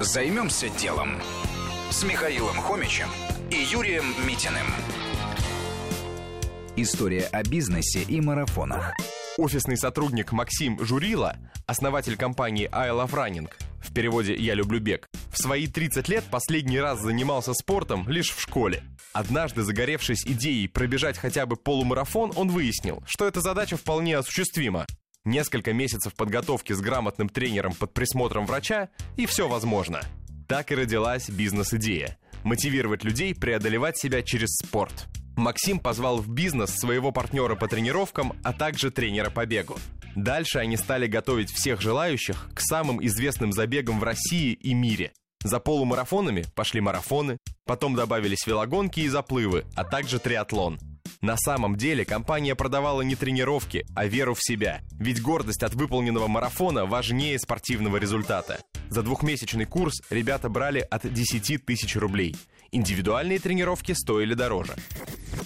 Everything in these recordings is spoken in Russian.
Займемся делом с Михаилом Хомичем и Юрием Митиным. История о бизнесе и марафонах. Офисный сотрудник Максим Журила, основатель компании I Love Running, в переводе «Я люблю бег», в свои 30 лет последний раз занимался спортом лишь в школе. Однажды, загоревшись идеей пробежать хотя бы полумарафон, он выяснил, что эта задача вполне осуществима. Несколько месяцев подготовки с грамотным тренером под присмотром врача, и все возможно. Так и родилась бизнес-идея – мотивировать людей преодолевать себя через спорт. Максим позвал в бизнес своего партнера по тренировкам, а также тренера по бегу. Дальше они стали готовить всех желающих к самым известным забегам в России и мире. За полумарафонами пошли марафоны, потом добавились велогонки и заплывы, а также триатлон – на самом деле компания продавала не тренировки, а веру в себя. Ведь гордость от выполненного марафона важнее спортивного результата. За двухмесячный курс ребята брали от 10 тысяч рублей. Индивидуальные тренировки стоили дороже.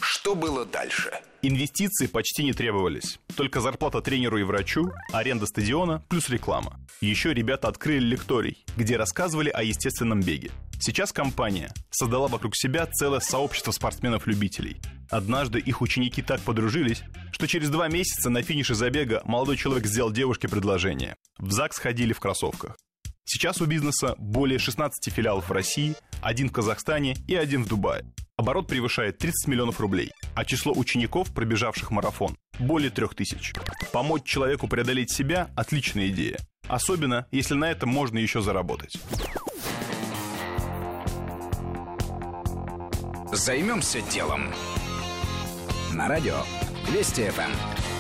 Что было дальше? Инвестиции почти не требовались. Только зарплата тренеру и врачу, аренда стадиона плюс реклама. Еще ребята открыли лекторий, где рассказывали о естественном беге. Сейчас компания создала вокруг себя целое сообщество спортсменов-любителей. Однажды их ученики так подружились, что через два месяца на финише забега молодой человек сделал девушке предложение. В ЗАГС ходили в кроссовках. Сейчас у бизнеса более 16 филиалов в России, один в Казахстане и один в Дубае. Оборот превышает 30 миллионов рублей, а число учеников, пробежавших марафон, более 3000. Помочь человеку преодолеть себя – отличная идея. Особенно, если на этом можно еще заработать. Займемся делом. На радио Вести ФМ.